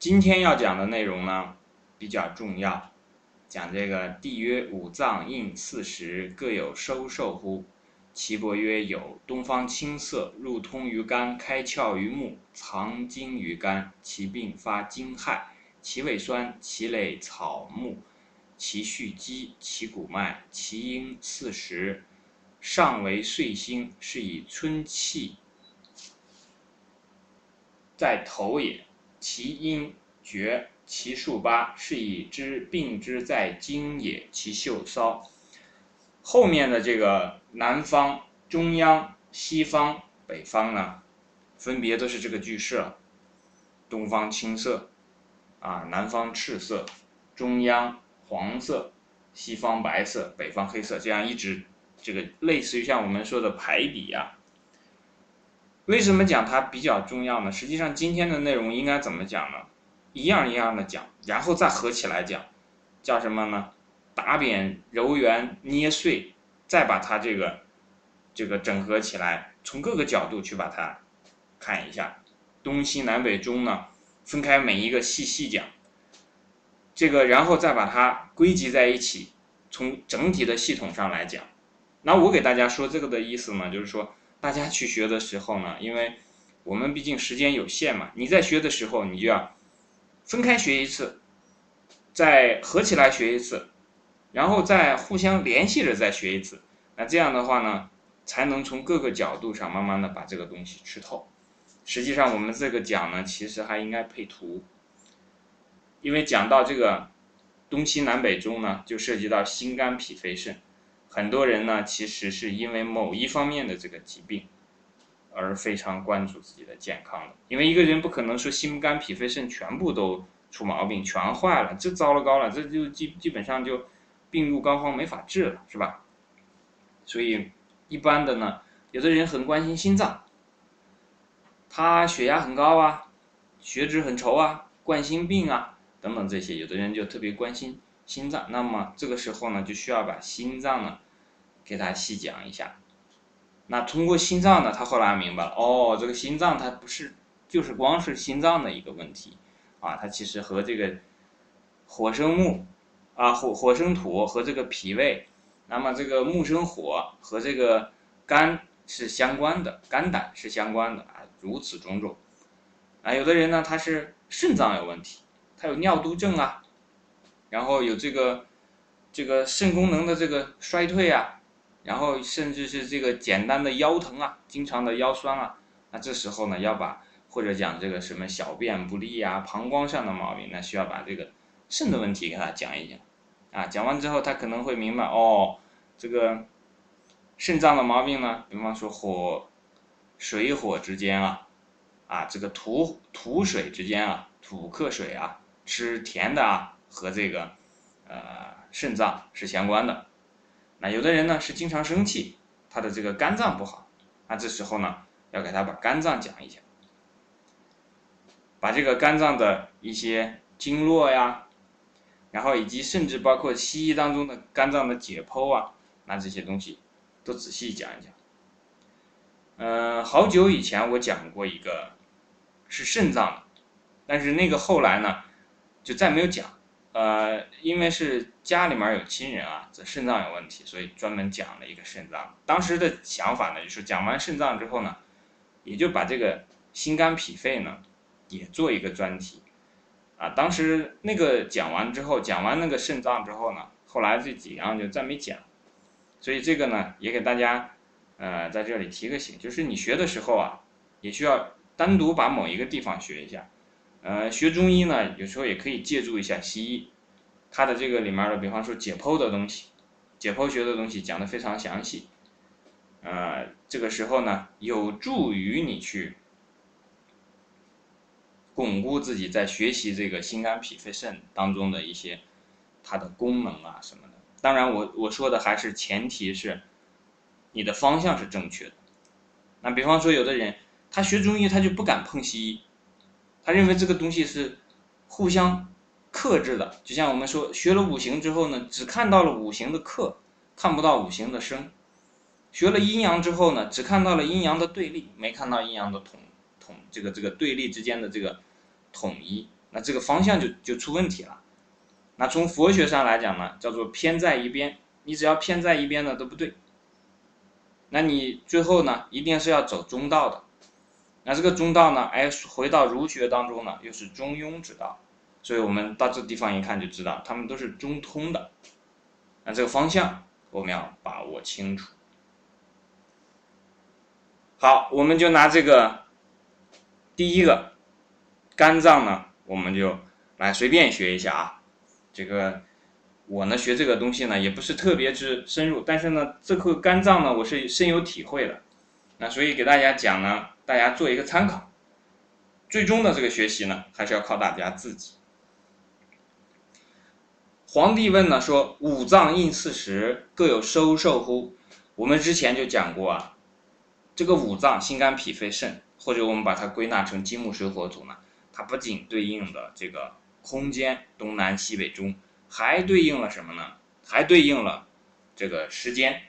今天要讲的内容呢比较重要，讲这个帝曰五脏应四时，各有收受乎？岐伯曰有。东方青色，入通于肝，开窍于目，藏精于肝。其病发惊骇，其味酸，其类草木，其序积，其骨脉，其应四时。上为岁星，是以春气在头也；其阴厥，其数八，是以知病之在经也。其秀骚。后面的这个南方、中央、西方、北方呢，分别都是这个句式。东方青色，啊，南方赤色，中央黄色，西方白色，北方黑色，这样一直。这个类似于像我们说的排比啊，为什么讲它比较重要呢？实际上今天的内容应该怎么讲呢？一样一样的讲，然后再合起来讲，叫什么呢？打扁、揉圆、捏碎，再把它这个这个整合起来，从各个角度去把它看一下，东西南北中呢，分开每一个细细讲，这个然后再把它归集在一起，从整体的系统上来讲。那我给大家说这个的意思呢，就是说大家去学的时候呢，因为我们毕竟时间有限嘛，你在学的时候，你就要分开学一次，再合起来学一次，然后再互相联系着再学一次。那这样的话呢，才能从各个角度上慢慢的把这个东西吃透。实际上我们这个讲呢，其实还应该配图，因为讲到这个东西南北中呢，就涉及到心肝脾肺肾。很多人呢，其实是因为某一方面的这个疾病，而非常关注自己的健康的。因为一个人不可能说心肝脾肺肾全部都出毛病，全坏了，这糟了高了，这就基基本上就病入膏肓，没法治了，是吧？所以一般的呢，有的人很关心心脏，他血压很高啊，血脂很稠啊，冠心病啊等等这些，有的人就特别关心。心脏，那么这个时候呢，就需要把心脏呢，给他细讲一下。那通过心脏呢，他后来明白了，哦，这个心脏它不是就是光是心脏的一个问题，啊，它其实和这个火生木，啊火火生土和这个脾胃，那么这个木生火和这个肝是相关的，肝胆是相关的啊，如此种种。啊，有的人呢，他是肾脏有问题，他有尿毒症啊。然后有这个，这个肾功能的这个衰退啊，然后甚至是这个简单的腰疼啊，经常的腰酸啊，那这时候呢，要把或者讲这个什么小便不利啊，膀胱上的毛病，那需要把这个肾的问题给他讲一讲，啊，讲完之后他可能会明白哦，这个肾脏的毛病呢，比方说火水火之间啊，啊，这个土土水之间啊，土克水啊，吃甜的啊。和这个，呃，肾脏是相关的。那有的人呢是经常生气，他的这个肝脏不好。那这时候呢，要给他把肝脏讲一讲，把这个肝脏的一些经络呀，然后以及甚至包括西医当中的肝脏的解剖啊，那这些东西都仔细讲一讲。嗯，好久以前我讲过一个，是肾脏的，但是那个后来呢，就再没有讲。呃，因为是家里面有亲人啊，这肾脏有问题，所以专门讲了一个肾脏。当时的想法呢，就是讲完肾脏之后呢，也就把这个心肝脾肺呢，也做一个专题。啊，当时那个讲完之后，讲完那个肾脏之后呢，后来这几样就再没讲。所以这个呢，也给大家呃在这里提个醒，就是你学的时候啊，也需要单独把某一个地方学一下。呃，学中医呢，有时候也可以借助一下西医，它的这个里面的，比方说解剖的东西，解剖学的东西讲的非常详细，呃，这个时候呢，有助于你去巩固自己在学习这个心肝脾肺肾当中的一些它的功能啊什么的。当然，我我说的还是前提是你的方向是正确的。那比方说，有的人他学中医，他就不敢碰西医。他认为这个东西是互相克制的，就像我们说学了五行之后呢，只看到了五行的克，看不到五行的生；学了阴阳之后呢，只看到了阴阳的对立，没看到阴阳的统统这个这个对立之间的这个统一。那这个方向就就出问题了。那从佛学上来讲呢，叫做偏在一边，你只要偏在一边的都不对。那你最后呢，一定是要走中道的。那这个中道呢，哎，回到儒学当中呢，又是中庸之道。所以我们到这地方一看就知道，他们都是中通的。那这个方向我们要把握清楚。好，我们就拿这个第一个肝脏呢，我们就来随便学一下啊。这个我呢学这个东西呢也不是特别之深入，但是呢这颗肝脏呢我是深有体会的。那所以给大家讲呢，大家做一个参考。最终的这个学习呢，还是要靠大家自己。皇帝问呢说：“五脏应四时，各有收受乎？”我们之前就讲过啊。这个五脏，心肝脾肺肾，或者我们把它归纳成金木水火土呢？它不仅对应的这个空间东南西北中，还对应了什么呢？还对应了这个时间。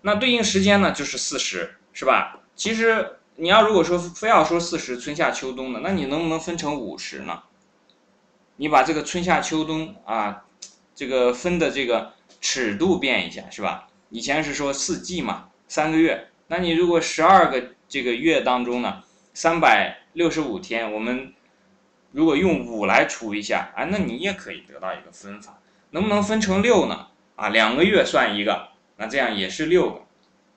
那对应时间呢，就是四时，是吧？其实你要如果说非要说四十，春夏秋冬的，那你能不能分成五十呢？你把这个春夏秋冬啊，这个分的这个尺度变一下，是吧？以前是说四季嘛，三个月。那你如果十二个这个月当中呢，三百六十五天，我们如果用五来除一下，啊，那你也可以得到一个分法，能不能分成六呢？啊，两个月算一个，那这样也是六个，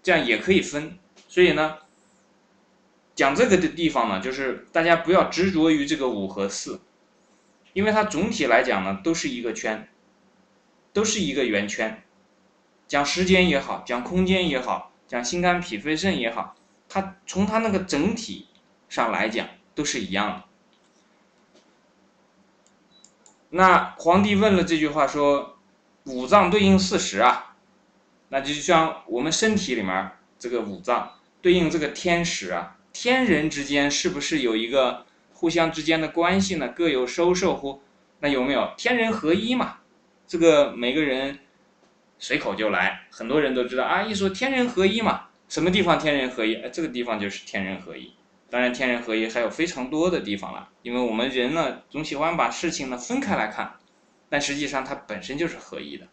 这样也可以分。所以呢，讲这个的地方呢，就是大家不要执着于这个五和四，因为它总体来讲呢，都是一个圈，都是一个圆圈，讲时间也好，讲空间也好。讲心肝脾肺肾也好，它从它那个整体上来讲都是一样的。那皇帝问了这句话说：“五脏对应四时啊，那就像我们身体里面这个五脏对应这个天时啊，天人之间是不是有一个互相之间的关系呢？各有收受乎？那有没有天人合一嘛？这个每个人。”随口就来，很多人都知道啊。一说天人合一嘛，什么地方天人合一？哎，这个地方就是天人合一。当然，天人合一还有非常多的地方了，因为我们人呢总喜欢把事情呢分开来看，但实际上它本身就是合一的。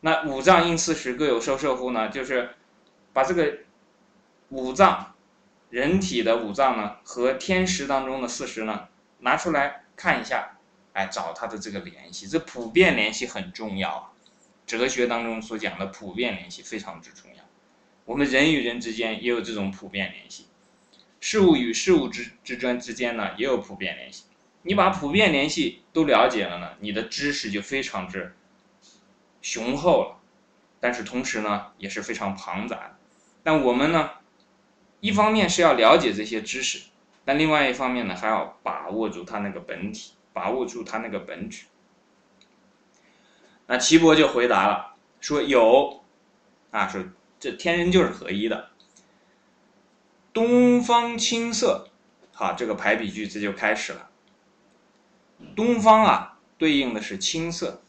那五脏应四时，各有收受乎呢？就是把这个五脏，人体的五脏呢和天时当中的四时呢拿出来看一下。哎找它的这个联系，这普遍联系很重要啊。哲学当中所讲的普遍联系非常之重要。我们人与人之间也有这种普遍联系，事物与事物之之间之间呢也有普遍联系。你把普遍联系都了解了呢，你的知识就非常之雄厚了。但是同时呢也是非常庞杂的。但我们呢，一方面是要了解这些知识，但另外一方面呢还要把握住它那个本体。把握住它那个本质，那岐伯就回答了，说有，啊，说这天人就是合一的。东方青色，好，这个排比句这就开始了。东方啊，对应的是青色，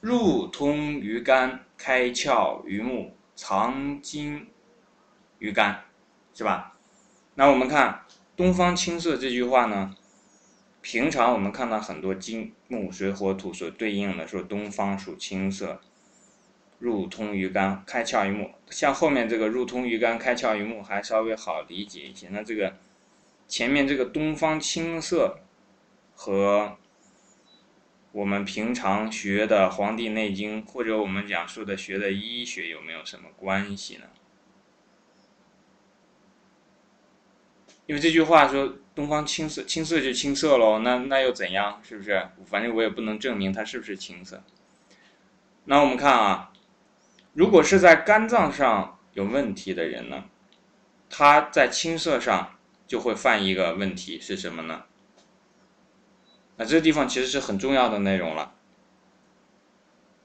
入通于肝，开窍于目，藏精于肝，是吧？那我们看。东方青色这句话呢，平常我们看到很多金木水火土所对应的，说东方属青色，入通于肝，开窍于目。像后面这个入通于肝，开窍于目还稍微好理解一些。那这个前面这个东方青色和我们平常学的《黄帝内经》或者我们讲述的学的医学有没有什么关系呢？因为这句话说东方青色，青色就青色喽，那那又怎样？是不是？反正我也不能证明它是不是青色。那我们看啊，如果是在肝脏上有问题的人呢，他在青色上就会犯一个问题是什么呢？那这个地方其实是很重要的内容了，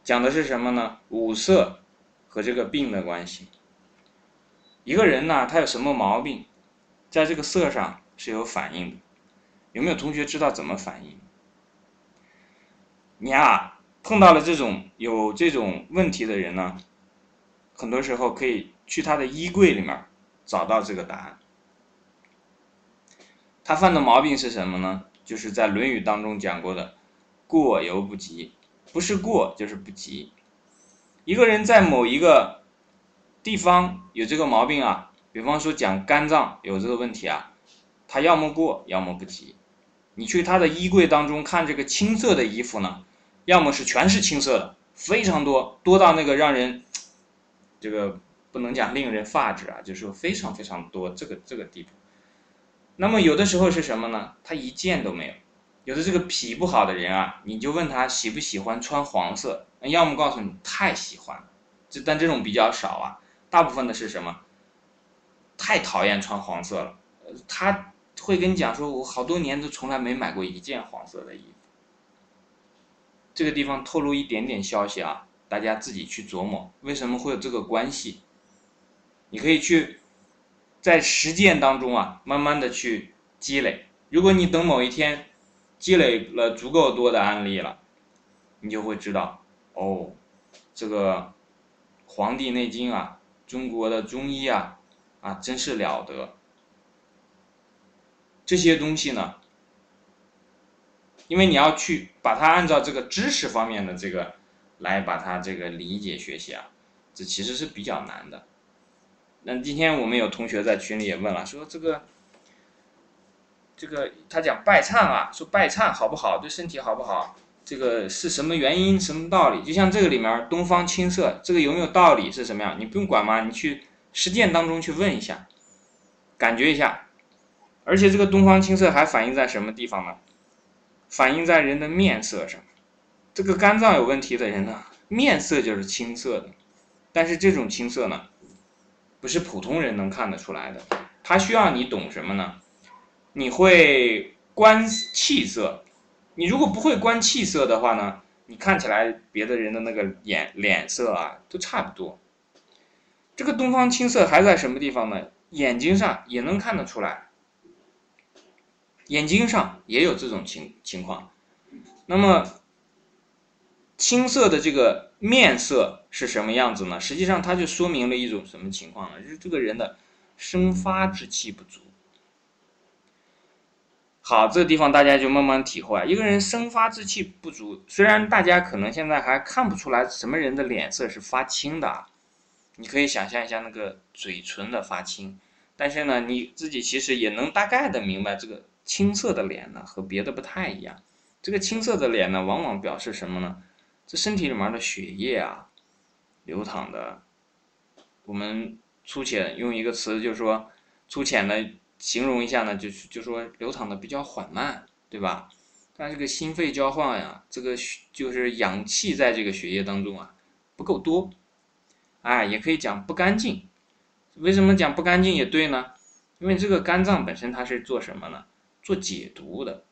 讲的是什么呢？五色和这个病的关系。一个人呢，他有什么毛病？在这个色上是有反应的，有没有同学知道怎么反应？你啊碰到了这种有这种问题的人呢，很多时候可以去他的衣柜里面找到这个答案。他犯的毛病是什么呢？就是在《论语》当中讲过的“过犹不及”，不是过就是不及。一个人在某一个地方有这个毛病啊，比方说讲肝脏有这个问题啊，他要么过，要么不及。你去他的衣柜当中看这个青色的衣服呢，要么是全是青色的，非常多，多到那个让人这个不能讲令人发指啊，就是非常非常多这个这个地步。那么有的时候是什么呢？他一件都没有。有的这个脾不好的人啊，你就问他喜不喜欢穿黄色，要么告诉你太喜欢，这但这种比较少啊。大部分的是什么？太讨厌穿黄色了，他。会跟你讲说，我好多年都从来没买过一件黄色的衣服。这个地方透露一点点消息啊，大家自己去琢磨，为什么会有这个关系？你可以去在实践当中啊，慢慢的去积累。如果你等某一天积累了足够多的案例了，你就会知道，哦，这个《黄帝内经》啊，中国的中医啊，啊，真是了得。这些东西呢，因为你要去把它按照这个知识方面的这个来把它这个理解学习啊，这其实是比较难的。那今天我们有同学在群里也问了，说这个这个他讲拜忏啊，说拜忏好不好，对身体好不好，这个是什么原因，什么道理？就像这个里面东方青色，这个有没有道理是什么样？你不用管嘛，你去实践当中去问一下，感觉一下。而且这个东方青色还反映在什么地方呢？反映在人的面色上。这个肝脏有问题的人呢，面色就是青色的。但是这种青色呢，不是普通人能看得出来的。它需要你懂什么呢？你会观气色。你如果不会观气色的话呢，你看起来别的人的那个眼脸色啊，都差不多。这个东方青色还在什么地方呢？眼睛上也能看得出来。眼睛上也有这种情情况，那么青色的这个面色是什么样子呢？实际上它就说明了一种什么情况呢？就是这个人的生发之气不足。好，这个地方大家就慢慢体会啊，一个人生发之气不足，虽然大家可能现在还看不出来什么人的脸色是发青的，你可以想象一下那个嘴唇的发青，但是呢，你自己其实也能大概的明白这个。青色的脸呢，和别的不太一样。这个青色的脸呢，往往表示什么呢？这身体里面的血液啊，流淌的，我们粗浅用一个词，就是说粗浅的形容一下呢，就是就说流淌的比较缓慢，对吧？但这个心肺交换呀，这个血就是氧气在这个血液当中啊不够多，哎，也可以讲不干净。为什么讲不干净也对呢？因为这个肝脏本身它是做什么呢？做解毒的，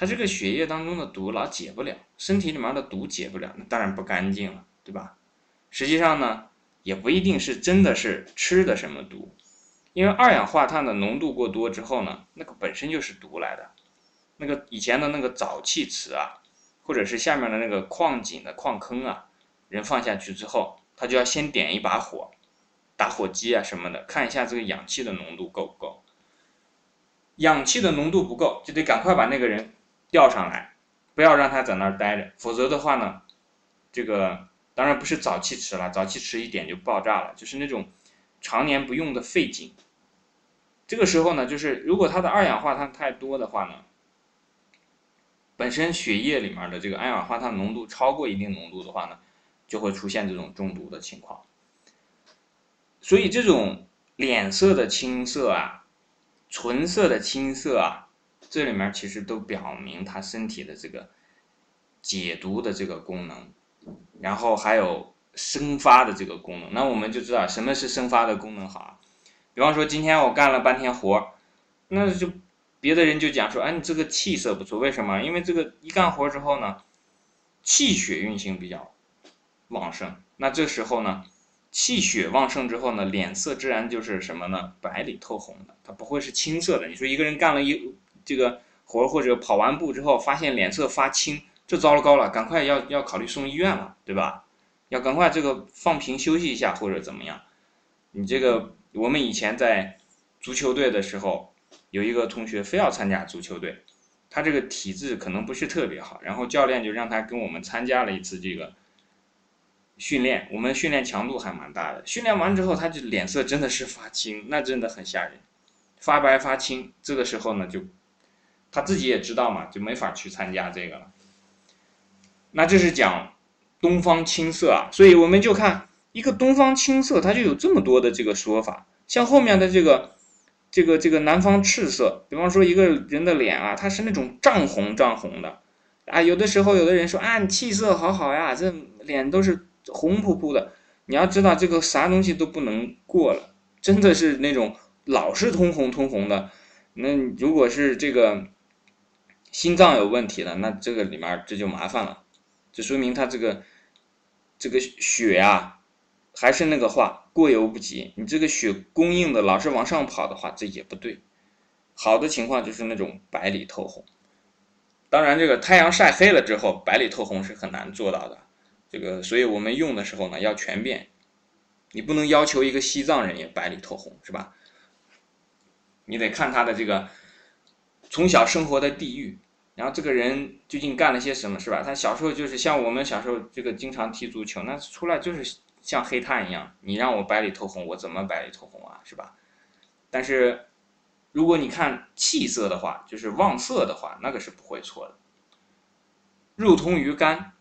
他这个血液当中的毒老解不了，身体里面的毒解不了，那当然不干净了，对吧？实际上呢，也不一定是真的是吃的什么毒，因为二氧化碳的浓度过多之后呢，那个本身就是毒来的。那个以前的那个沼气池啊，或者是下面的那个矿井的矿坑啊，人放下去之后，他就要先点一把火，打火机啊什么的，看一下这个氧气的浓度够不够。氧气的浓度不够，就得赶快把那个人吊上来，不要让它在那儿待着，否则的话呢，这个当然不是沼气池了，沼气池一点就爆炸了，就是那种常年不用的废井。这个时候呢，就是如果它的二氧化碳太多的话呢，本身血液里面的这个二氧化碳浓度超过一定浓度的话呢，就会出现这种中毒的情况。所以这种脸色的青色啊。纯色的青色啊，这里面其实都表明他身体的这个解毒的这个功能，然后还有生发的这个功能。那我们就知道什么是生发的功能好啊。比方说今天我干了半天活那就别的人就讲说，哎，你这个气色不错，为什么？因为这个一干活之后呢，气血运行比较旺盛。那这时候呢？气血旺盛之后呢，脸色自然就是什么呢？白里透红的，它不会是青色的。你说一个人干了一这个活或者跑完步之后，发现脸色发青，这糟了高了，赶快要要考虑送医院了，对吧？要赶快这个放平休息一下或者怎么样。你这个我们以前在足球队的时候，有一个同学非要参加足球队，他这个体质可能不是特别好，然后教练就让他跟我们参加了一次这个训练，我们训练强度还蛮大的。训练完之后，他就脸色真的是发青，那真的很吓人，发白发青。这个时候呢，就他自己也知道嘛，就没法去参加这个了。那这是讲东方青色啊，所以我们就看一个东方青色，它就有这么多的这个说法，像后面的这个。这个这个南方赤色，比方说一个人的脸啊，他是那种涨红涨红的，啊，有的时候有的人说啊，你气色好好呀，这脸都是红扑扑的。你要知道这个啥东西都不能过了，真的是那种老是通红通红的。那如果是这个心脏有问题了，那这个里面这就麻烦了，这说明他这个这个血呀。还是那个话，过犹不及。你这个血供应的老是往上跑的话，这也不对。好的情况就是那种白里透红。当然，这个太阳晒黑了之后，白里透红是很难做到的。这个，所以我们用的时候呢，要全变。你不能要求一个西藏人也白里透红，是吧？你得看他的这个从小生活的地域，然后这个人究竟干了些什么，是吧？他小时候就是像我们小时候这个经常踢足球，那出来就是。像黑炭一样，你让我白里透红，我怎么白里透红啊？是吧？但是，如果你看气色的话，就是望色的话，那个是不会错的。入通于肝，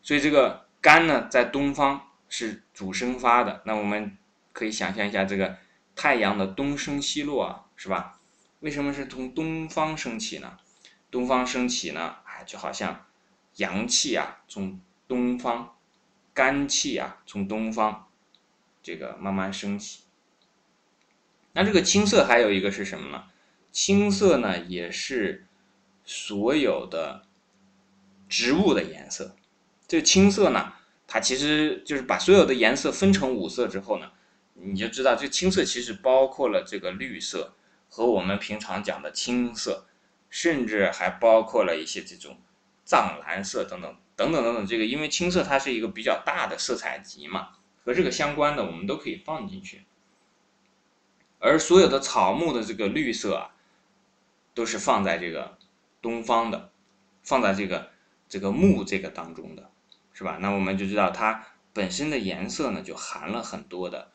所以这个肝呢，在东方是主生发的。那我们可以想象一下，这个太阳的东升西落啊，是吧？为什么是从东方升起呢？东方升起呢，哎，就好像阳气啊，从东方。肝气啊，从东方这个慢慢升起。那这个青色还有一个是什么呢？青色呢，也是所有的植物的颜色。这青色呢，它其实就是把所有的颜色分成五色之后呢，你就知道这青色其实包括了这个绿色和我们平常讲的青色，甚至还包括了一些这种藏蓝色等等。等等等等，这个因为青色它是一个比较大的色彩集嘛，和这个相关的我们都可以放进去。而所有的草木的这个绿色啊，都是放在这个东方的，放在这个这个木这个当中的，是吧？那我们就知道它本身的颜色呢，就含了很多的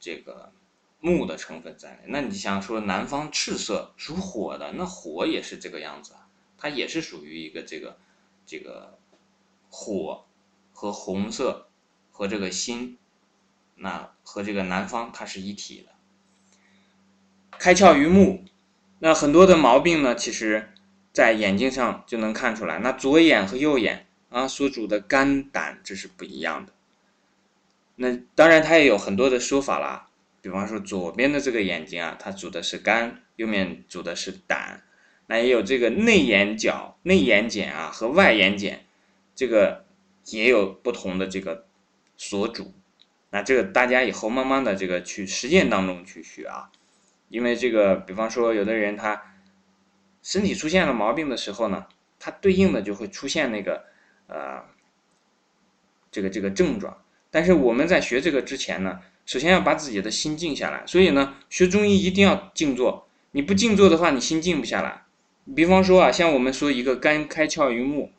这个木的成分在内。那你想说南方赤色属火的，那火也是这个样子，它也是属于一个这个这个。火和红色和这个心，那和这个南方它是一体的。开窍于目，那很多的毛病呢，其实在眼睛上就能看出来。那左眼和右眼啊，所主的肝胆这是不一样的。那当然它也有很多的说法啦，比方说左边的这个眼睛啊，它主的是肝，右面主的是胆。那也有这个内眼角、内眼睑啊和外眼睑。这个也有不同的这个所主，那这个大家以后慢慢的这个去实践当中去学啊，因为这个比方说有的人他身体出现了毛病的时候呢，他对应的就会出现那个呃这个这个症状，但是我们在学这个之前呢，首先要把自己的心静下来，所以呢学中医一定要静坐，你不静坐的话，你心静不下来。比方说啊，像我们说一个肝开窍于目。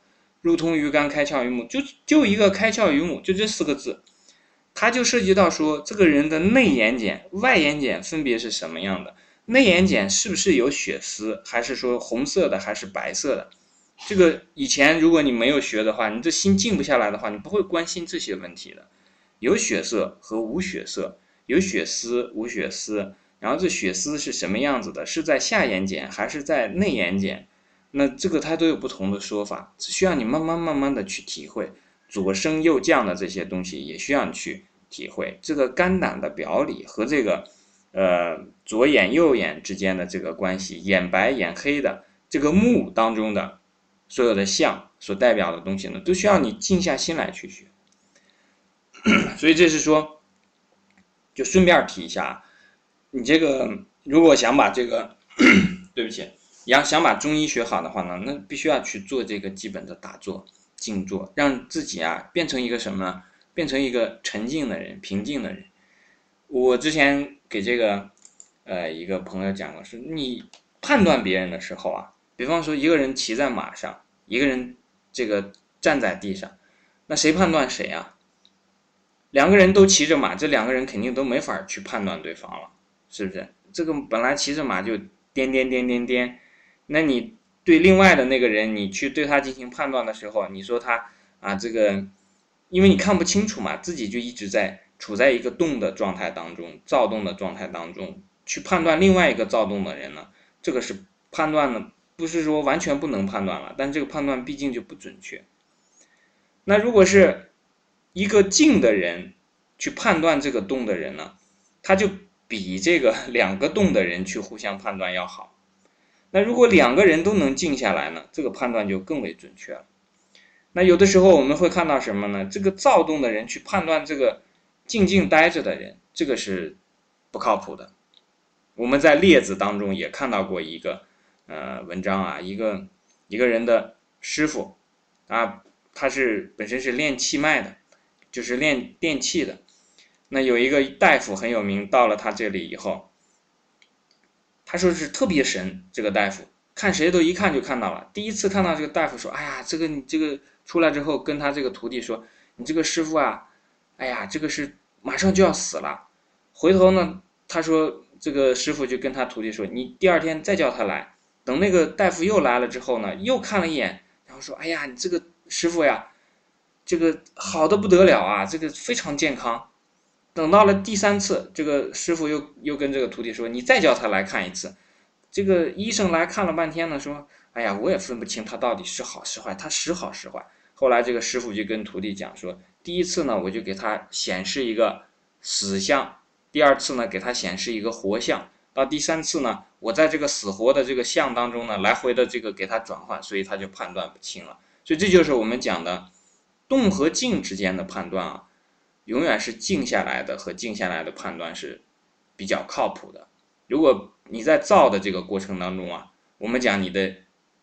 入通于肝，开窍于目，就就一个开窍于目，就这四个字，它就涉及到说这个人的内眼睑、外眼睑分别是什么样的？内眼睑是不是有血丝，还是说红色的，还是白色的？这个以前如果你没有学的话，你这心静不下来的话，你不会关心这些问题的。有血色和无血色，有血丝无血丝，然后这血丝是什么样子的？是在下眼睑还是在内眼睑？那这个它都有不同的说法，只需要你慢慢慢慢的去体会，左升右降的这些东西也需要你去体会。这个肝胆的表里和这个，呃，左眼右眼之间的这个关系，眼白眼黑的这个目当中的所有的相所代表的东西呢，都需要你静下心来去学。所以这是说，就顺便提一下，你这个如果想把这个，对不起。要想把中医学好的话呢，那必须要去做这个基本的打坐、静坐，让自己啊变成一个什么呢？变成一个沉静的人、平静的人。我之前给这个呃一个朋友讲过，是你判断别人的时候啊，比方说一个人骑在马上，一个人这个站在地上，那谁判断谁啊？两个人都骑着马，这两个人肯定都没法去判断对方了，是不是？这个本来骑着马就颠颠颠颠颠，那你对另外的那个人，你去对他进行判断的时候，你说他啊这个，因为你看不清楚嘛，自己就一直在处在一个动的状态当中，躁动的状态当中，去判断另外一个躁动的人呢，这个是判断的，不是说完全不能判断了，但这个判断毕竟就不准确。那如果是。一个静的人去判断这个动的人呢，他就比这个 两个动的人去互相判断要好。那如果两个人都能静下来呢，这个判断就更为准确了。那有的时候我们会看到什么呢？这个躁动的人去判断这个静静待着的人，这个是不靠谱的。我们在列子当中也看到过一个呃文章啊，一个一个人的师傅啊，他是本身是练气脉的。就是练电器的，那有一个大夫很有名，到了他这里以后，他说是特别神。这个大夫看谁都一看就看到了。第一次看到这个大夫说：“哎呀，这个你这个出来之后，跟他这个徒弟说，你这个师傅啊，哎呀，这个是马上就要死了。”回头呢，他说这个师傅就跟他徒弟说：“你第二天再叫他来。”等那个大夫又来了之后呢，又看了一眼，然后说：“哎呀，你这个师傅呀。”这个好的不得了啊！这个非常健康。等到了第三次，这个师傅又又跟这个徒弟说：“你再叫他来看一次。”这个医生来看了半天呢，说：“哎呀，我也分不清他到底是好是坏，他时好时坏。”后来这个师傅就跟徒弟讲说：“第一次呢，我就给他显示一个死相；第二次呢，给他显示一个活相；到第三次呢，我在这个死活的这个相当中呢，来回的这个给他转换，所以他就判断不清了。所以这就是我们讲的。”动和静之间的判断啊，永远是静下来的和静下来的判断是比较靠谱的。如果你在躁的这个过程当中啊，我们讲你的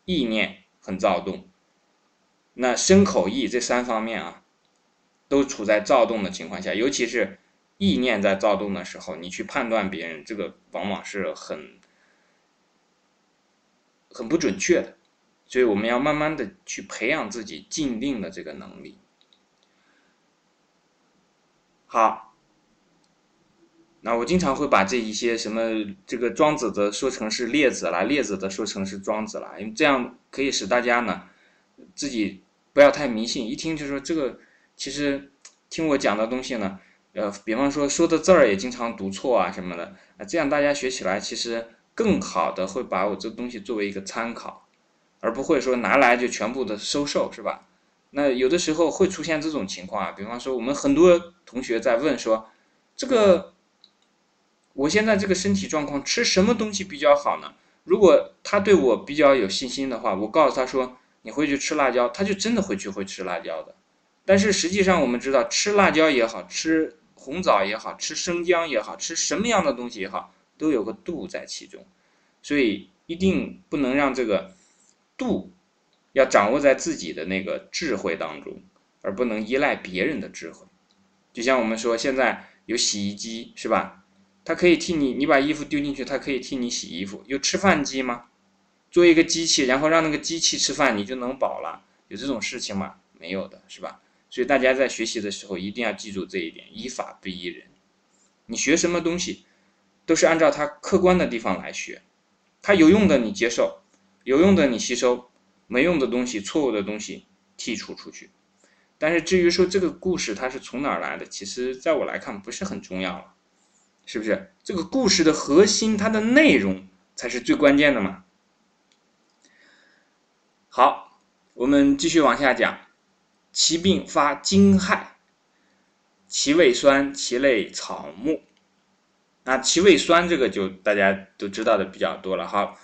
意念很躁动，那身口意这三方面啊，都处在躁动的情况下，尤其是意念在躁动的时候，你去判断别人，这个往往是很很不准确的。所以我们要慢慢的去培养自己静定的这个能力。好，那我经常会把这一些什么这个庄子的说成是列子了，列子的说成是庄子了，因为这样可以使大家呢自己不要太迷信，一听就说这个其实听我讲的东西呢，呃，比方说说的字儿也经常读错啊什么的，啊，这样大家学起来其实更好的会把我这东西作为一个参考。而不会说拿来就全部的收受，是吧？那有的时候会出现这种情况啊，比方说我们很多同学在问说，这个我现在这个身体状况吃什么东西比较好呢？如果他对我比较有信心的话，我告诉他说你会去吃辣椒，他就真的会去会吃辣椒的。但是实际上我们知道，吃辣椒也好吃红枣也好吃生姜也好吃什么样的东西也好，都有个度在其中，所以一定不能让这个。度要掌握在自己的那个智慧当中，而不能依赖别人的智慧。就像我们说，现在有洗衣机，是吧？它可以替你，你把衣服丢进去，它可以替你洗衣服。有吃饭机吗？做一个机器，然后让那个机器吃饭，你就能饱了？有这种事情吗？没有的，是吧？所以大家在学习的时候一定要记住这一点：依法不依人。你学什么东西，都是按照它客观的地方来学，它有用的你接受。有用的你吸收，没用的东西、错误的东西剔除出去。但是至于说这个故事它是从哪儿来的，其实在我来看不是很重要了，是不是？这个故事的核心，它的内容才是最关键的嘛。好，我们继续往下讲。其病发惊骇，其味酸，其类草木。那其味酸这个就大家都知道的比较多了。好。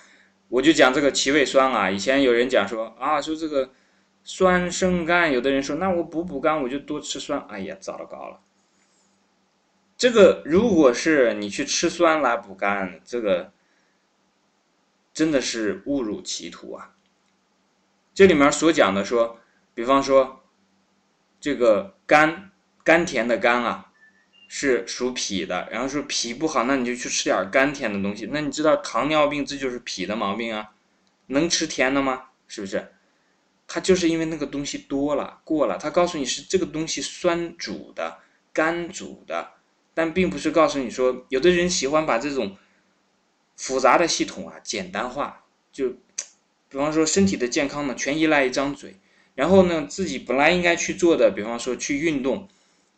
我就讲这个脾胃酸啊，以前有人讲说啊，说这个酸生肝，有的人说那我补补肝，我就多吃酸。哎呀，糟了糕了！这个如果是你去吃酸来补肝，这个真的是误入歧途啊！这里面所讲的说，比方说这个甘甘甜的甘啊，是属脾的，然后说脾不好，那你就去吃点甘甜的东西。那你知道糖尿病这就是脾的毛病啊，能吃甜的吗？是不是？他就是因为那个东西多了过了，他告诉你是这个东西酸主的、甘主的，但并不是告诉你说，有的人喜欢把这种复杂的系统啊简单化，就比方说身体的健康呢，全依赖一张嘴，然后呢自己本来应该去做的，比方说去运动，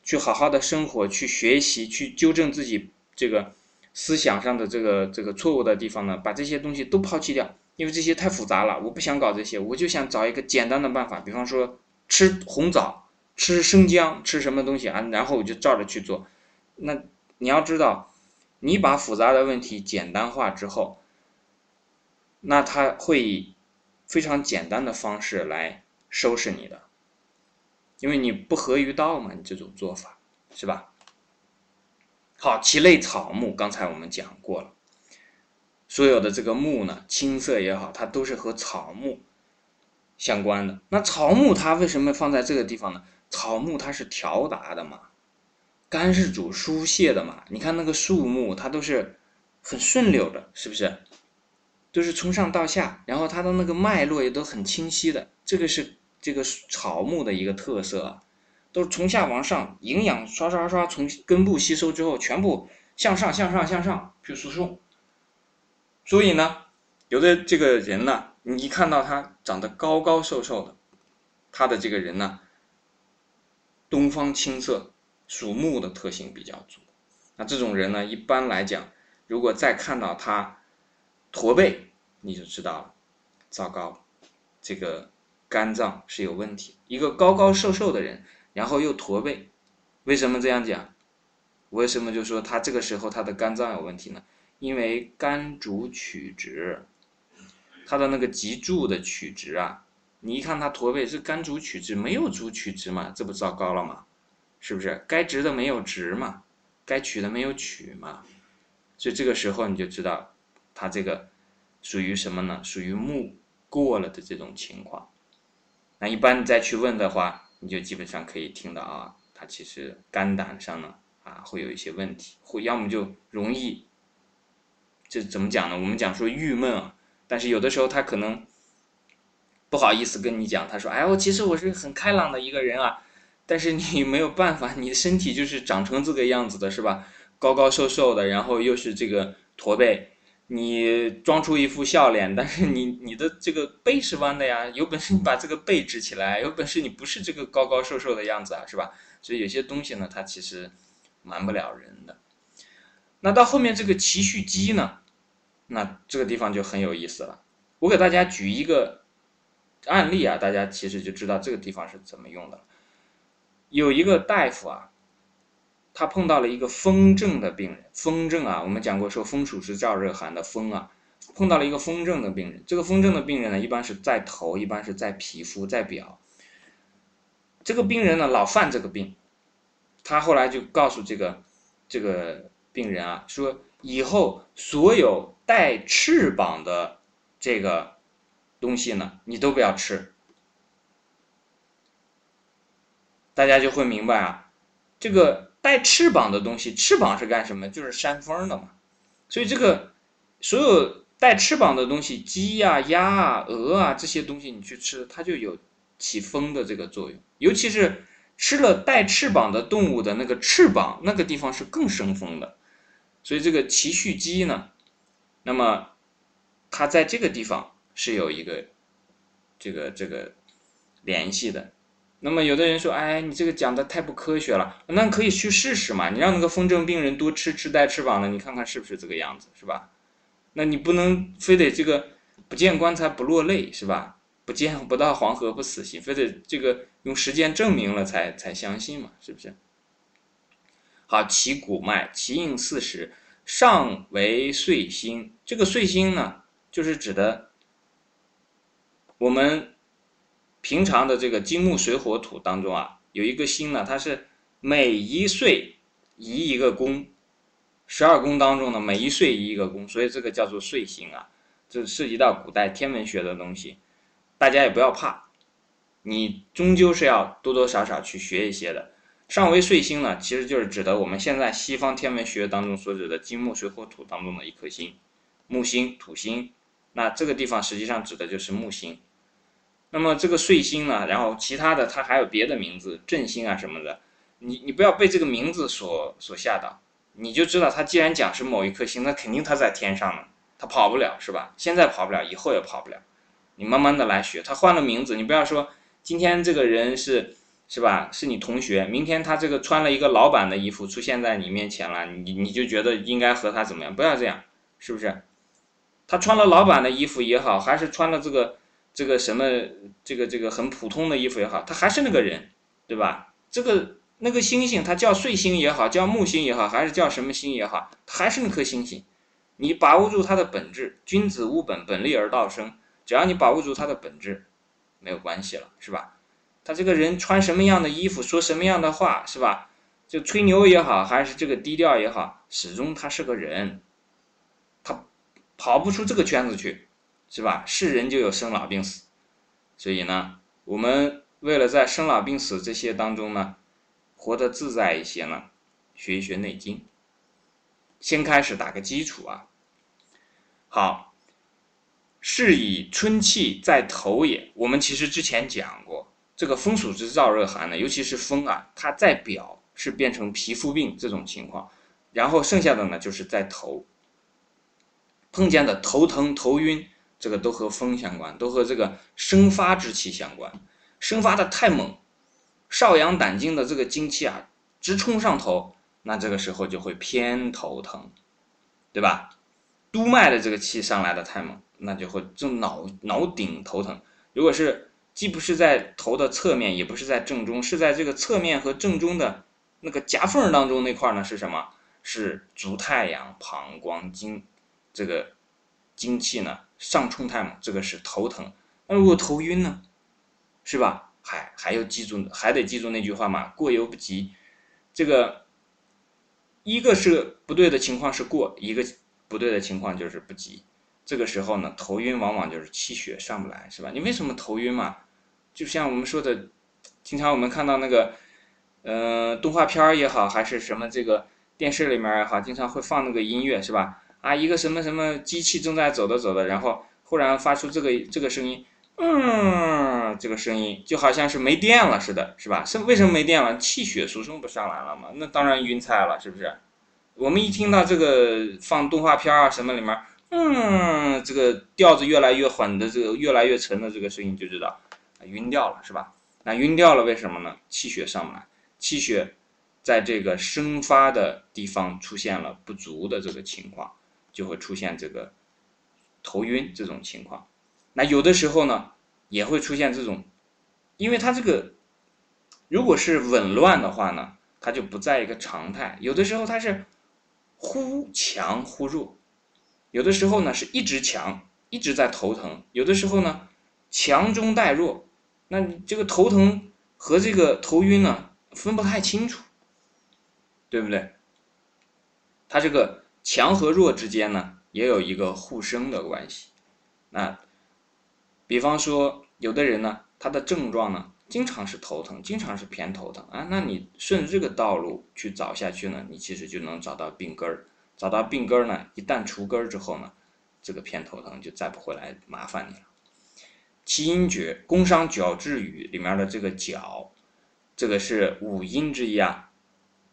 去好好的生活，去学习，去纠正自己这个思想上的这个这个错误的地方呢，把这些东西都抛弃掉。因为这些太复杂了，我不想搞这些，我就想找一个简单的办法，比方说吃红枣、吃生姜、吃什么东西啊，然后我就照着去做。那你要知道，你把复杂的问题简单化之后，那他会以非常简单的方式来收拾你的，因为你不合于道嘛，你这种做法是吧？好，其类草木，刚才我们讲过了。所有的这个木呢，青色也好，它都是和草木相关的。那草木它为什么放在这个地方呢？草木它是调达的嘛，肝是主疏泄的嘛。你看那个树木，它都是很顺溜的，是不是？都是从上到下，然后它的那个脉络也都很清晰的。这个是这个草木的一个特色，都是从下往上，营养刷刷刷从根部吸收之后，全部向上向上向上去输送。所以呢，有的这个人呢，你一看到他长得高高瘦瘦的，他的这个人呢，东方青色，属木的特性比较足。那这种人呢，一般来讲，如果再看到他驼背，你就知道了，糟糕，这个肝脏是有问题。一个高高瘦瘦的人，然后又驼背，为什么这样讲？为什么就说他这个时候他的肝脏有问题呢？因为肝主曲直，他的那个脊柱的曲直啊，你一看他驼背是肝主曲直，没有主曲直嘛，这不糟糕了吗？是不是？该直的没有直嘛，该曲的没有曲嘛，所以这个时候你就知道，他这个属于什么呢？属于木过了的这种情况。那一般再去问的话，你就基本上可以听到啊，他其实肝胆上呢啊会有一些问题，会要么就容易。这怎么讲呢？我们讲说郁闷啊，但是有的时候他可能不好意思跟你讲，他说：“哎，我其实我是很开朗的一个人啊。”但是你没有办法，你的身体就是长成这个样子的，是吧？高高瘦瘦的，然后又是这个驼背，你装出一副笑脸，但是你你的这个背是弯的呀。有本事你把这个背直起来，有本事你不是这个高高瘦瘦的样子啊，是吧？所以有些东西呢，它其实瞒不了人的。那到后面这个奇续肌呢？那这个地方就很有意思了。我给大家举一个案例啊，大家其实就知道这个地方是怎么用的。有一个大夫啊，他碰到了一个风症的病人。风症啊，我们讲过说风暑是燥热寒的风啊，碰到了一个风症的病人。这个风症的病人呢，一般是在头，一般是在皮肤，在表。这个病人呢，老犯这个病，他后来就告诉这个这个。病人啊，说以后所有带翅膀的这个东西呢，你都不要吃。大家就会明白啊，这个带翅膀的东西，翅膀是干什么？就是扇风的嘛。所以这个所有带翅膀的东西，鸡呀、鸭啊、鹅啊这些东西，你去吃，它就有起风的这个作用，尤其是吃了带翅膀的动物的那个翅膀，那个地方是更生风的。所以这个奇续鸡呢，那么它在这个地方是有一个这个这个联系的。那么有的人说，哎，你这个讲的太不科学了。那可以去试试嘛，你让那个风症病人多吃吃带翅膀的，你看看是不是这个样子，是吧？那你不能非得这个不见棺材不落泪，是吧？不见不到黄河不死心，非得这个用实践证明了才才相信嘛，是不是？好，其骨脉，其应四时，上为岁星。这个岁星呢，就是指的我们平常的这个金木水火土当中啊，有一个星呢，它是每一岁移一个宫，十二宫当中呢，每一岁移一个宫，所以这个叫做岁星啊。这涉及到古代天文学的东西，大家也不要怕，你终究是要多多少少去学一些的。上为岁星呢，其实就是指的我们现在西方天文学当中所指的金木水火土当中的一颗星，木星、土星。那这个地方实际上指的就是木星。那么这个岁星呢，然后其他的它还有别的名字，正星啊什么的。你你不要被这个名字所所吓到，你就知道它既然讲是某一颗星，那肯定它在天上呢，它跑不了是吧？现在跑不了，以后也跑不了。你慢慢的来学，他换了名字，你不要说今天这个人是是吧？是你同学，明天他这个穿了一个老板的衣服出现在你面前了，你你就觉得应该和他怎么样？不要这样，是不是？他穿了老板的衣服也好，还是穿了这个这个什么这个这个很普通的衣服也好，他还是那个人，对吧？这个那个星星，它叫岁星也好，叫木星也好，还是叫什么星也好，还是那颗星星。你把握住它的本质，君子务本，本立而道生。只要你把握住它的本质，没有关系了，是吧？他这个人穿什么样的衣服，说什么样的话，是吧？就吹牛也好，还是这个低调也好，始终他是个人，他跑不出这个圈子去，是吧？是人就有生老病死，所以呢，我们为了在生老病死这些当中呢，活得自在一些呢，学一学《内经》，先开始打个基础啊。好。是以春气在头也。我们其实之前讲过，这个风暑之燥热寒呢，尤其是风啊，它在表是变成皮肤病这种情况，然后剩下的呢就是在头碰见的头疼、头晕，这个都和风相关，都和这个生发之气相关。生发的太猛，少阳胆经的这个精气啊，直冲上头，那这个时候就会偏头疼，对吧？督脉的这个气上来的太猛。那就会正脑脑顶头疼，如果是既不是在头的侧面，也不是在正中，是在这个侧面和正中的那个夹缝当中那块呢？是什么？是足太阳膀胱经这个精气呢上冲太猛，这个是头疼。那如果头晕呢？是吧？还还要记住，还得记住那句话嘛，过犹不及。这个一个是不对的情况是过，一个不对的情况就是不急。这个时候呢，头晕往往就是气血上不来，是吧？你为什么头晕嘛？就像我们说的，经常我们看到那个，呃，动画片儿也好，还是什么这个电视里面也好，经常会放那个音乐，是吧？啊，一个什么什么机器正在走的走的，然后忽然发出这个这个声音，嗯，这个声音就好像是没电了似的，是吧？是为什么没电了？气血输送不上来了嘛？那当然晕菜了，是不是？我们一听到这个放动画片啊什么里面。嗯，这个调子越来越缓的，这个越来越沉的这个声音就知道，晕掉了是吧？那晕掉了为什么呢？气血上不来，气血在这个生发的地方出现了不足的这个情况，就会出现这个头晕这种情况。那有的时候呢，也会出现这种，因为它这个如果是紊乱的话呢，它就不在一个常态。有的时候它是忽强忽弱。有的时候呢是一直强，一直在头疼；有的时候呢强中带弱，那这个头疼和这个头晕呢分不太清楚，对不对？它这个强和弱之间呢也有一个互生的关系。那比方说有的人呢，他的症状呢经常是头疼，经常是偏头疼啊，那你顺这个道路去找下去呢，你其实就能找到病根儿。找到病根儿呢，一旦除根儿之后呢，这个偏头疼就再不会来麻烦你了。七阴诀，宫商角徵羽里面的这个角，这个是五音之一啊，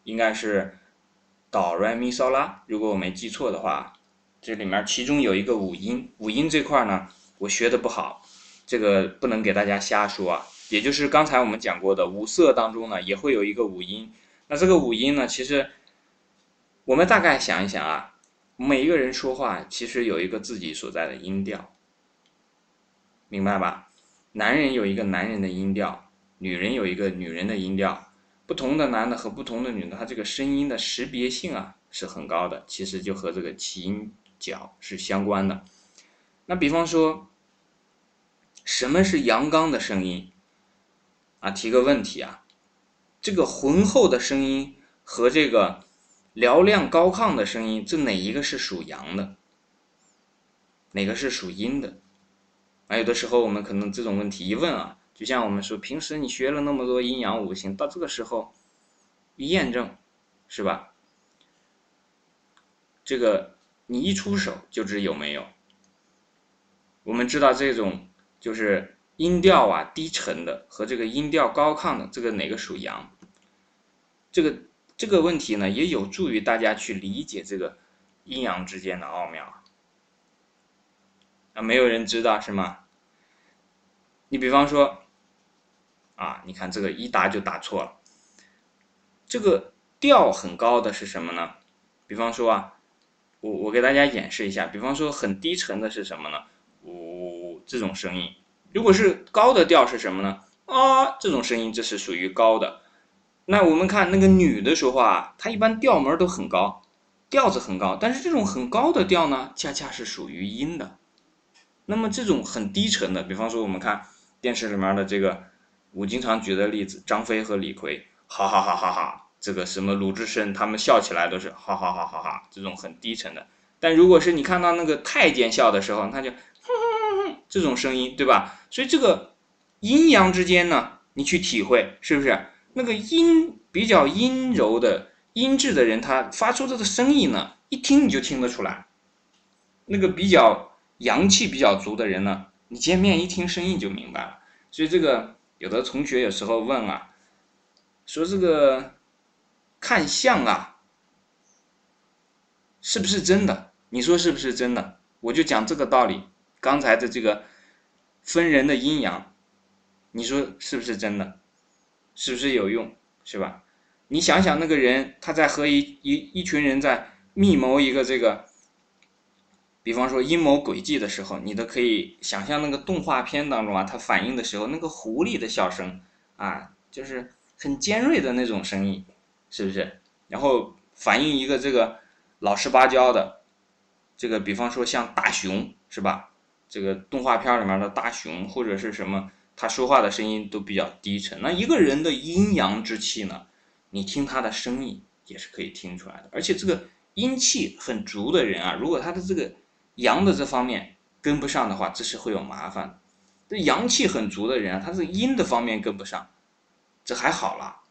应该是哆来咪嗦拉，如果我没记错的话，这里面其中有一个五音，五音这块呢，我学的不好，这个不能给大家瞎说啊。也就是刚才我们讲过的五色当中呢，也会有一个五音，那这个五音呢，其实。我们大概想一想啊，每一个人说话其实有一个自己所在的音调，明白吧？男人有一个男人的音调，女人有一个女人的音调，不同的男的和不同的女的，他这个声音的识别性啊是很高的，其实就和这个起音角是相关的。那比方说，什么是阳刚的声音？啊，提个问题啊，这个浑厚的声音和这个。嘹亮高亢的声音，这哪一个是属阳的？哪个是属阴的？啊，有的时候我们可能这种问题一问啊，就像我们说，平时你学了那么多阴阳五行，到这个时候，一验证，是吧？这个你一出手就知有没有。我们知道这种就是音调啊低沉的和这个音调高亢的，这个哪个属阳？这个这个问题呢，也有助于大家去理解这个阴阳之间的奥妙。啊，没有人知道是吗？你比方说，啊，你看这个一答就答错了。这个调很高的是什么呢？比方说啊，我我给大家演示一下。比方说很低沉的是什么呢？呜，这种声音。如果是高的调是什么呢？啊，这种声音这是属于高的。那我们看那个女的说话，她一般调门都很高，调子很高。但是这种很高的调呢，恰恰是属于阴的。那么这种很低沉的，比方说我们看电视里面的这个，我经常举的例子，张飞和李逵，哈哈哈哈哈，这个什么鲁智深，他们笑起来都是哈哈哈哈哈，这种很低沉的。但如果是你看到那个太监笑的时候，他就哼哼哼哼这种声音，对吧？所以这个阴阳之间呢，你去体会，是不是？那个阴比较阴柔的阴质的人，他发出这个声音呢，一听你就听得出来。那个比较。阳气比较足的人呢，你见面一听声音就明白了。所以这个有的同学有时候问啊，说这个看相啊，是不是真的？你说是不是真的？我就讲这个道理。刚才的这个分人的阴阳，你说是不是真的？是不是有用？是吧？你想想那个人，他在和一一一群人在密谋一个这个。比方说阴谋诡计的时候，你都可以想象那个动画片当中啊，它反应的时候，那个狐狸的笑声啊，就是很尖锐的那种声音，是不是？然后反映一个这个老实巴交的，这个比方说像大熊是吧？这个动画片里面的大熊或者是什么，他说话的声音都比较低沉。那一个人的阴阳之气呢，你听他的声音也是可以听出来的。而且这个阴气很足的人啊，如果他的这个阳的这方面跟不上的话，这是会有麻烦。这阳气很足的人，他是阴的方面跟不上，这还好了。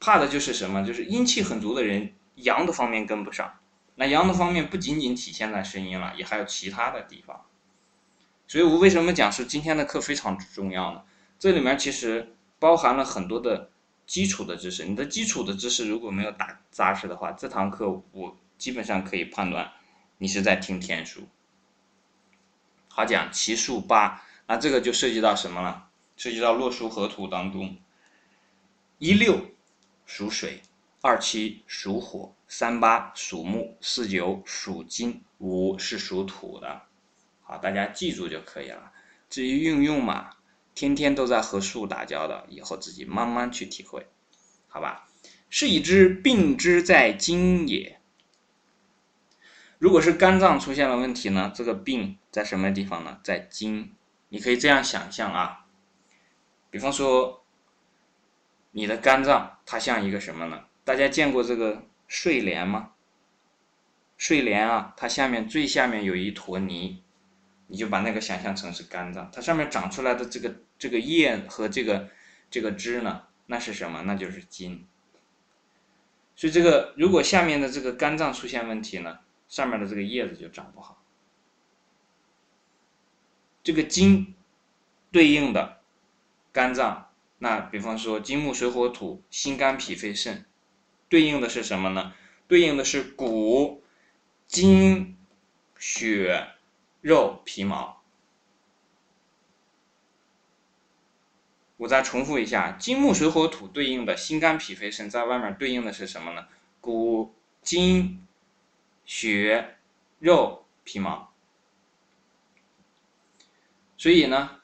怕的就是什么？就是阴气很足的人，阳的方面跟不上。那阳的方面不仅仅体现在声音了，也还有其他的地方。所以我为什么讲是今天的课非常重要呢？这里面其实包含了很多的基础的知识。你的基础的知识如果没有打扎实的话，这堂课我基本上可以判断。你是在听天书，好讲奇数八，那这个就涉及到什么了？涉及到洛书河图当中，一六属水，二七属火，三八属木，四九属金，五是属土的。好，大家记住就可以了。至于运用嘛，天天都在和数打交道，以后自己慢慢去体会，好吧？是以知病之在今也。如果是肝脏出现了问题呢？这个病在什么地方呢？在筋。你可以这样想象啊，比方说，你的肝脏它像一个什么呢？大家见过这个睡莲吗？睡莲啊，它下面最下面有一坨泥，你就把那个想象成是肝脏，它上面长出来的这个这个叶和这个这个枝呢，那是什么？那就是筋。所以这个如果下面的这个肝脏出现问题呢？上面的这个叶子就长不好。这个金对应的肝脏，那比方说金木水火土，心肝脾肺肾，对应的是什么呢？对应的是骨、筋、血、肉、皮毛。我再重复一下，金木水火土对应的心肝脾肺肾，在外面对应的是什么呢？骨、筋。血、肉、皮毛，所以呢，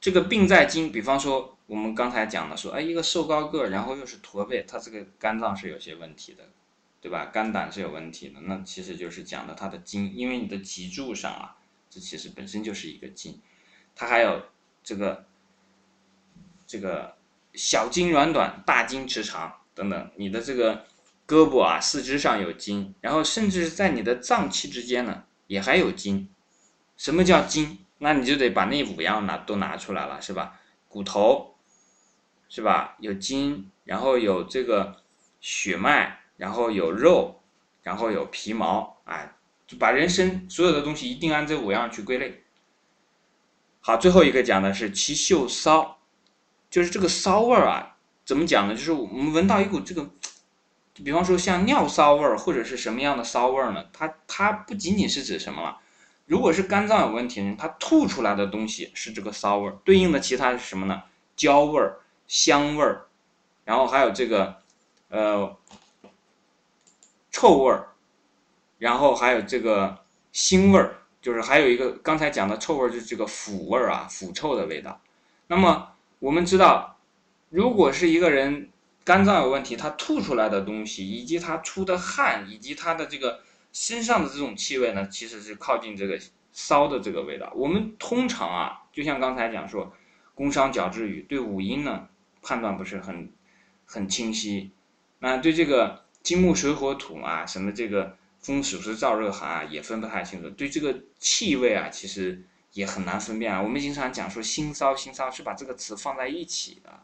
这个病在筋。比方说，我们刚才讲的说，哎，一个瘦高个，然后又是驼背，他这个肝脏是有些问题的，对吧？肝胆是有问题的。那其实就是讲的他的筋，因为你的脊柱上啊，这其实本身就是一个筋，它还有这个这个小筋软短，大筋直长等等，你的这个。胳膊啊，四肢上有筋，然后甚至在你的脏器之间呢，也还有筋。什么叫筋？那你就得把那五样拿都拿出来了，是吧？骨头、是吧？有筋，然后有这个血脉，然后有肉，然后有皮毛，哎，就把人身所有的东西一定按这五样去归类。好，最后一个讲的是其嗅骚，就是这个骚味儿啊，怎么讲呢？就是我们闻到一股这个，比方说像尿骚味儿或者是什么样的骚味儿呢？它它不仅仅是指什么了？如果是肝脏有问题呢，它吐出来的东西是这个骚味儿，对应的其他是什么呢？焦味儿。香味儿，然后还有这个，呃，臭味儿，然后还有这个腥味儿，就是还有一个刚才讲的臭味儿，就是这个腐味儿啊，腐臭的味道。那么我们知道，如果是一个人肝脏有问题，他吐出来的东西，以及他出的汗，以及他的这个身上的这种气味呢，其实是靠近这个骚的这个味道。我们通常啊，就像刚才讲说，工商角质语对五音呢。判断不是很很清晰，那对这个金木水火土啊，什么这个风暑湿燥热寒啊，也分不太清楚。对这个气味啊，其实也很难分辨啊。我们经常讲说心骚，心骚是把这个词放在一起的，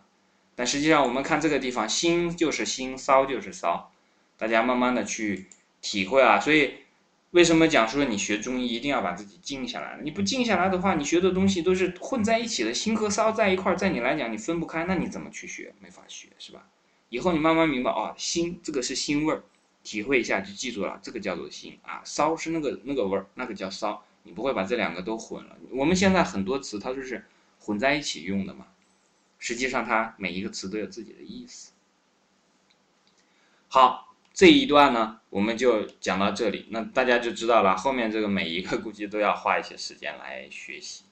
但实际上我们看这个地方，心就是心，骚就是骚，大家慢慢的去体会啊。所以。为什么讲说你学中医一定要把自己静下来？你不静下来的话，你学的东西都是混在一起的，心和骚在一块儿，在你来讲你分不开，那你怎么去学？没法学，是吧？以后你慢慢明白哦，心这个是心味儿，体会一下就记住了，这个叫做心啊，骚是那个那个味儿，那个叫骚，你不会把这两个都混了。我们现在很多词它就是混在一起用的嘛，实际上它每一个词都有自己的意思。好。这一段呢，我们就讲到这里，那大家就知道了。后面这个每一个估计都要花一些时间来学习。